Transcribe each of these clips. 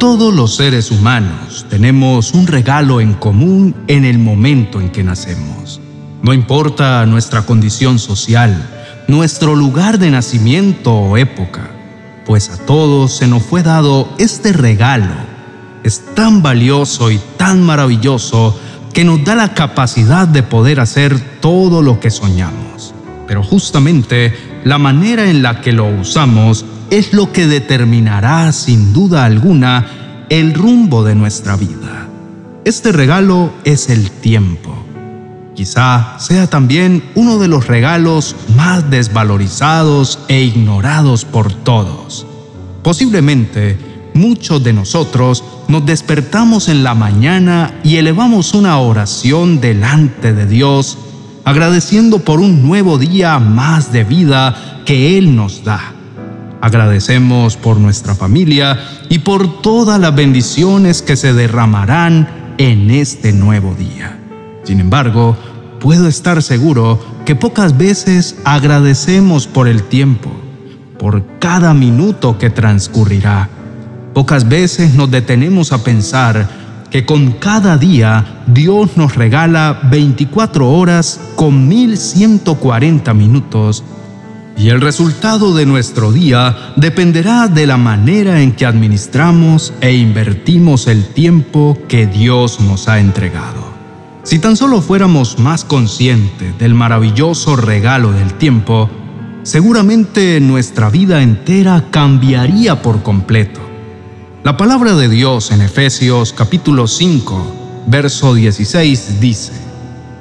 Todos los seres humanos tenemos un regalo en común en el momento en que nacemos. No importa nuestra condición social, nuestro lugar de nacimiento o época, pues a todos se nos fue dado este regalo. Es tan valioso y tan maravilloso que nos da la capacidad de poder hacer todo lo que soñamos. Pero justamente la manera en la que lo usamos es lo que determinará sin duda alguna el rumbo de nuestra vida. Este regalo es el tiempo. Quizá sea también uno de los regalos más desvalorizados e ignorados por todos. Posiblemente muchos de nosotros nos despertamos en la mañana y elevamos una oración delante de Dios, agradeciendo por un nuevo día más de vida que Él nos da. Agradecemos por nuestra familia y por todas las bendiciones que se derramarán en este nuevo día. Sin embargo, puedo estar seguro que pocas veces agradecemos por el tiempo, por cada minuto que transcurrirá. Pocas veces nos detenemos a pensar que con cada día Dios nos regala 24 horas con 1140 minutos y el resultado de nuestro día dependerá de la manera en que administramos e invertimos el tiempo que Dios nos ha entregado. Si tan solo fuéramos más conscientes del maravilloso regalo del tiempo, seguramente nuestra vida entera cambiaría por completo. La palabra de Dios en Efesios capítulo 5, verso 16 dice,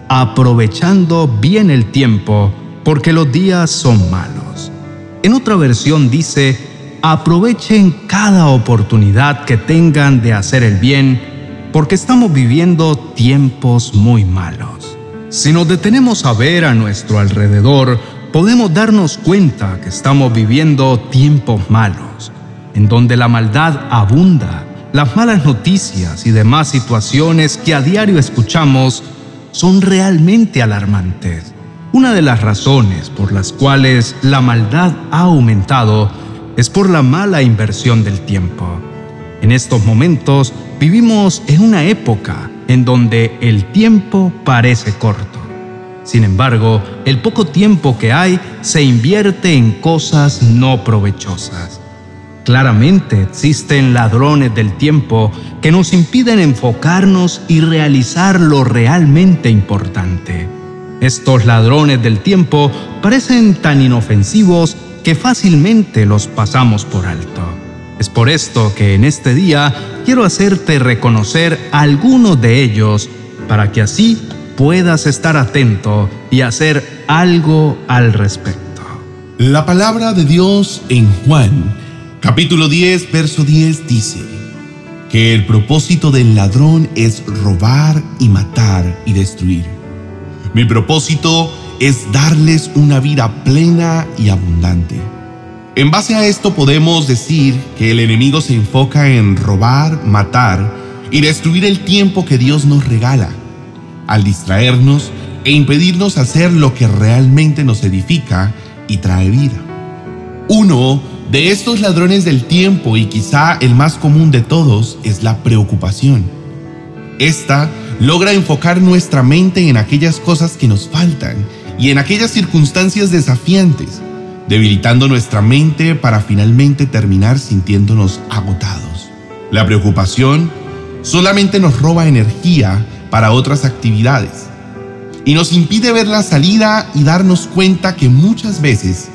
aprovechando bien el tiempo, porque los días son malos. En otra versión dice, aprovechen cada oportunidad que tengan de hacer el bien, porque estamos viviendo tiempos muy malos. Si nos detenemos a ver a nuestro alrededor, podemos darnos cuenta que estamos viviendo tiempos malos, en donde la maldad abunda, las malas noticias y demás situaciones que a diario escuchamos son realmente alarmantes. Una de las razones por las cuales la maldad ha aumentado es por la mala inversión del tiempo. En estos momentos vivimos en una época en donde el tiempo parece corto. Sin embargo, el poco tiempo que hay se invierte en cosas no provechosas. Claramente existen ladrones del tiempo que nos impiden enfocarnos y realizar lo realmente importante. Estos ladrones del tiempo parecen tan inofensivos que fácilmente los pasamos por alto. Es por esto que en este día quiero hacerte reconocer algunos de ellos para que así puedas estar atento y hacer algo al respecto. La palabra de Dios en Juan, capítulo 10, verso 10 dice que el propósito del ladrón es robar y matar y destruir. Mi propósito es darles una vida plena y abundante. En base a esto podemos decir que el enemigo se enfoca en robar, matar y destruir el tiempo que Dios nos regala, al distraernos e impedirnos hacer lo que realmente nos edifica y trae vida. Uno de estos ladrones del tiempo y quizá el más común de todos es la preocupación. Esta logra enfocar nuestra mente en aquellas cosas que nos faltan y en aquellas circunstancias desafiantes, debilitando nuestra mente para finalmente terminar sintiéndonos agotados. La preocupación solamente nos roba energía para otras actividades y nos impide ver la salida y darnos cuenta que muchas veces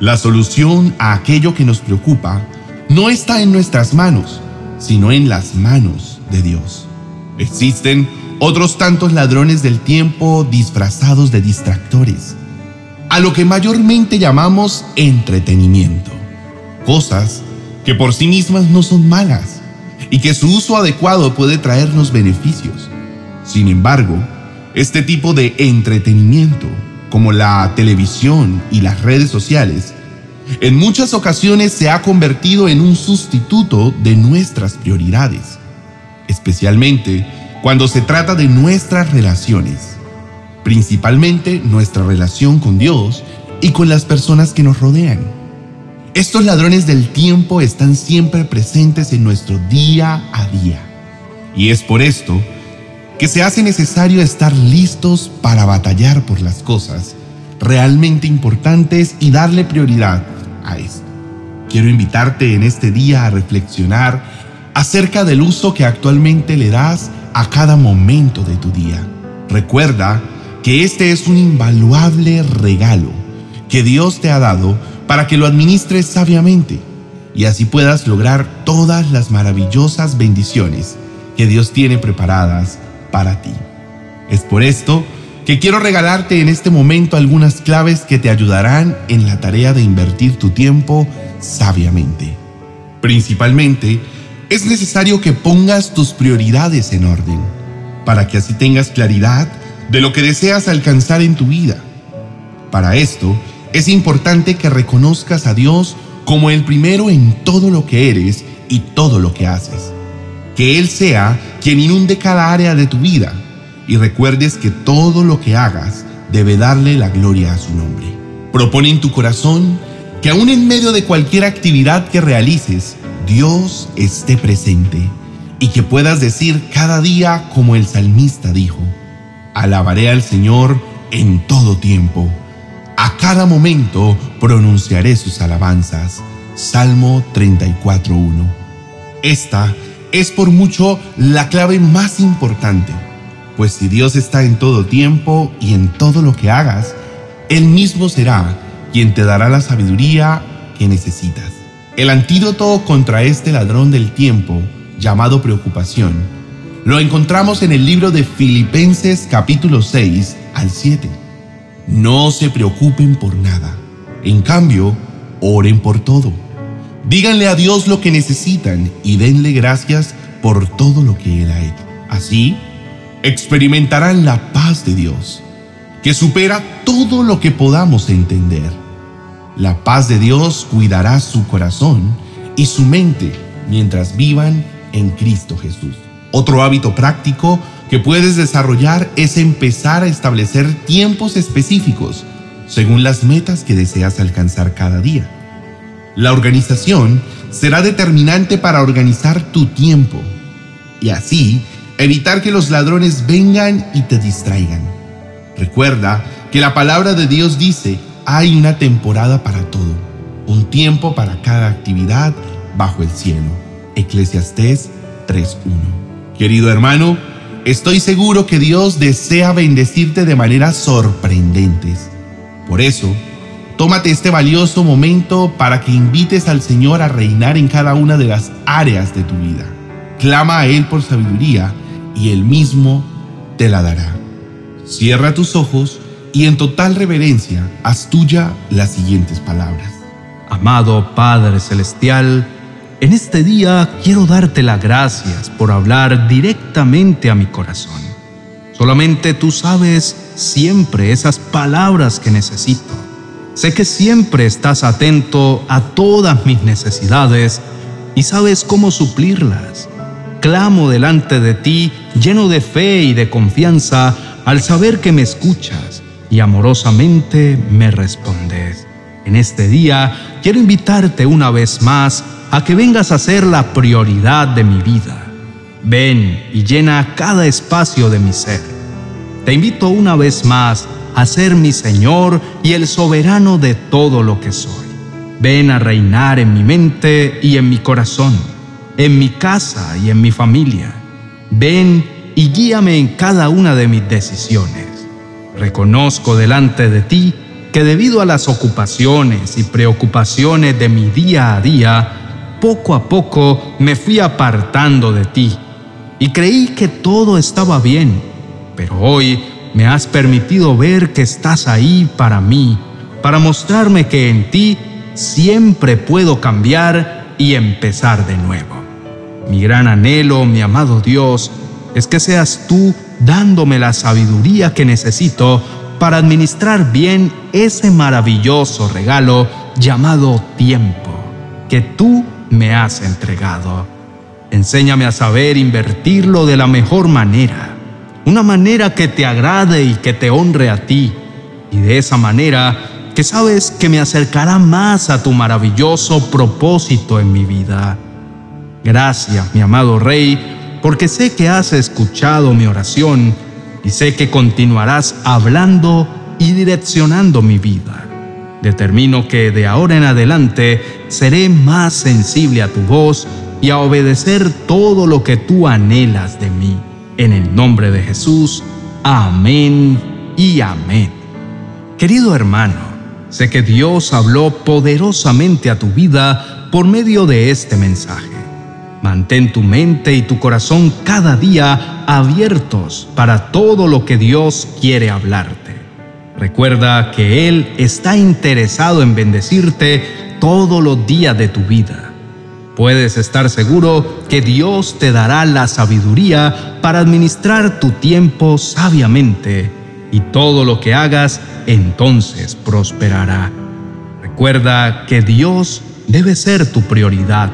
la solución a aquello que nos preocupa no está en nuestras manos, sino en las manos de Dios. Existen otros tantos ladrones del tiempo disfrazados de distractores, a lo que mayormente llamamos entretenimiento, cosas que por sí mismas no son malas y que su uso adecuado puede traernos beneficios. Sin embargo, este tipo de entretenimiento, como la televisión y las redes sociales, en muchas ocasiones se ha convertido en un sustituto de nuestras prioridades, especialmente cuando se trata de nuestras relaciones, principalmente nuestra relación con Dios y con las personas que nos rodean. Estos ladrones del tiempo están siempre presentes en nuestro día a día. Y es por esto que se hace necesario estar listos para batallar por las cosas realmente importantes y darle prioridad a esto. Quiero invitarte en este día a reflexionar acerca del uso que actualmente le das a cada momento de tu día. Recuerda que este es un invaluable regalo que Dios te ha dado para que lo administres sabiamente y así puedas lograr todas las maravillosas bendiciones que Dios tiene preparadas para ti. Es por esto que quiero regalarte en este momento algunas claves que te ayudarán en la tarea de invertir tu tiempo sabiamente. Principalmente, es necesario que pongas tus prioridades en orden, para que así tengas claridad de lo que deseas alcanzar en tu vida. Para esto, es importante que reconozcas a Dios como el primero en todo lo que eres y todo lo que haces. Que Él sea quien inunde cada área de tu vida y recuerdes que todo lo que hagas debe darle la gloria a su nombre. Propone en tu corazón que aún en medio de cualquier actividad que realices, Dios esté presente y que puedas decir cada día como el salmista dijo, alabaré al Señor en todo tiempo, a cada momento pronunciaré sus alabanzas. Salmo 34.1. Esta es por mucho la clave más importante, pues si Dios está en todo tiempo y en todo lo que hagas, Él mismo será quien te dará la sabiduría que necesitas. El antídoto contra este ladrón del tiempo, llamado preocupación, lo encontramos en el libro de Filipenses capítulo 6 al 7. No se preocupen por nada. En cambio, oren por todo. Díganle a Dios lo que necesitan y denle gracias por todo lo que Él ha hecho. Así, experimentarán la paz de Dios, que supera todo lo que podamos entender. La paz de Dios cuidará su corazón y su mente mientras vivan en Cristo Jesús. Otro hábito práctico que puedes desarrollar es empezar a establecer tiempos específicos según las metas que deseas alcanzar cada día. La organización será determinante para organizar tu tiempo y así evitar que los ladrones vengan y te distraigan. Recuerda que la palabra de Dios dice, hay una temporada para todo, un tiempo para cada actividad bajo el cielo. Eclesiastés 3.1. Querido hermano, estoy seguro que Dios desea bendecirte de maneras sorprendentes. Por eso, tómate este valioso momento para que invites al Señor a reinar en cada una de las áreas de tu vida. Clama a Él por sabiduría y Él mismo te la dará. Cierra tus ojos y en total reverencia haz tuya las siguientes palabras. Amado Padre Celestial, en este día quiero darte las gracias por hablar directamente a mi corazón. Solamente tú sabes siempre esas palabras que necesito. Sé que siempre estás atento a todas mis necesidades y sabes cómo suplirlas. Clamo delante de ti lleno de fe y de confianza al saber que me escuchas y amorosamente me respondes. En este día quiero invitarte una vez más a que vengas a ser la prioridad de mi vida. Ven y llena cada espacio de mi ser. Te invito una vez más a ser mi Señor y el soberano de todo lo que soy. Ven a reinar en mi mente y en mi corazón, en mi casa y en mi familia. Ven y guíame en cada una de mis decisiones. Reconozco delante de ti que debido a las ocupaciones y preocupaciones de mi día a día, poco a poco me fui apartando de ti y creí que todo estaba bien, pero hoy me has permitido ver que estás ahí para mí, para mostrarme que en ti siempre puedo cambiar y empezar de nuevo. Mi gran anhelo, mi amado Dios, es que seas tú dándome la sabiduría que necesito para administrar bien ese maravilloso regalo llamado tiempo, que tú me has entregado. Enséñame a saber invertirlo de la mejor manera, una manera que te agrade y que te honre a ti, y de esa manera que sabes que me acercará más a tu maravilloso propósito en mi vida. Gracias, mi amado Rey, porque sé que has escuchado mi oración y sé que continuarás hablando y direccionando mi vida. Determino que de ahora en adelante seré más sensible a tu voz y a obedecer todo lo que tú anhelas de mí. En el nombre de Jesús, amén y amén. Querido hermano, sé que Dios habló poderosamente a tu vida por medio de este mensaje. Mantén tu mente y tu corazón cada día abiertos para todo lo que Dios quiere hablarte. Recuerda que Él está interesado en bendecirte todos los días de tu vida. Puedes estar seguro que Dios te dará la sabiduría para administrar tu tiempo sabiamente y todo lo que hagas entonces prosperará. Recuerda que Dios debe ser tu prioridad.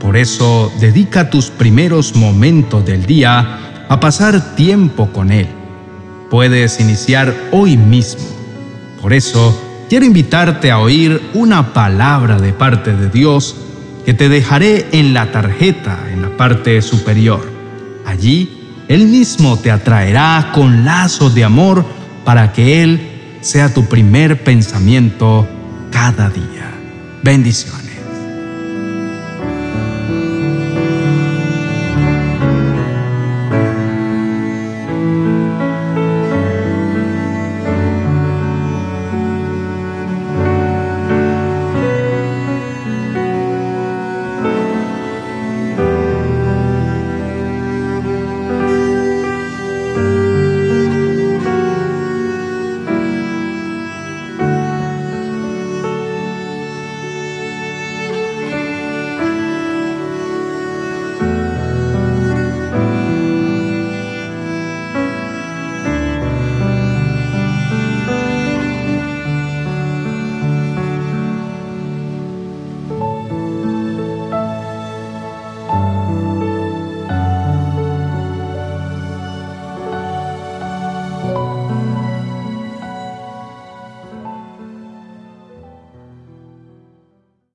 Por eso dedica tus primeros momentos del día a pasar tiempo con Él puedes iniciar hoy mismo. Por eso, quiero invitarte a oír una palabra de parte de Dios que te dejaré en la tarjeta en la parte superior. Allí, Él mismo te atraerá con lazos de amor para que Él sea tu primer pensamiento cada día. Bendiciones.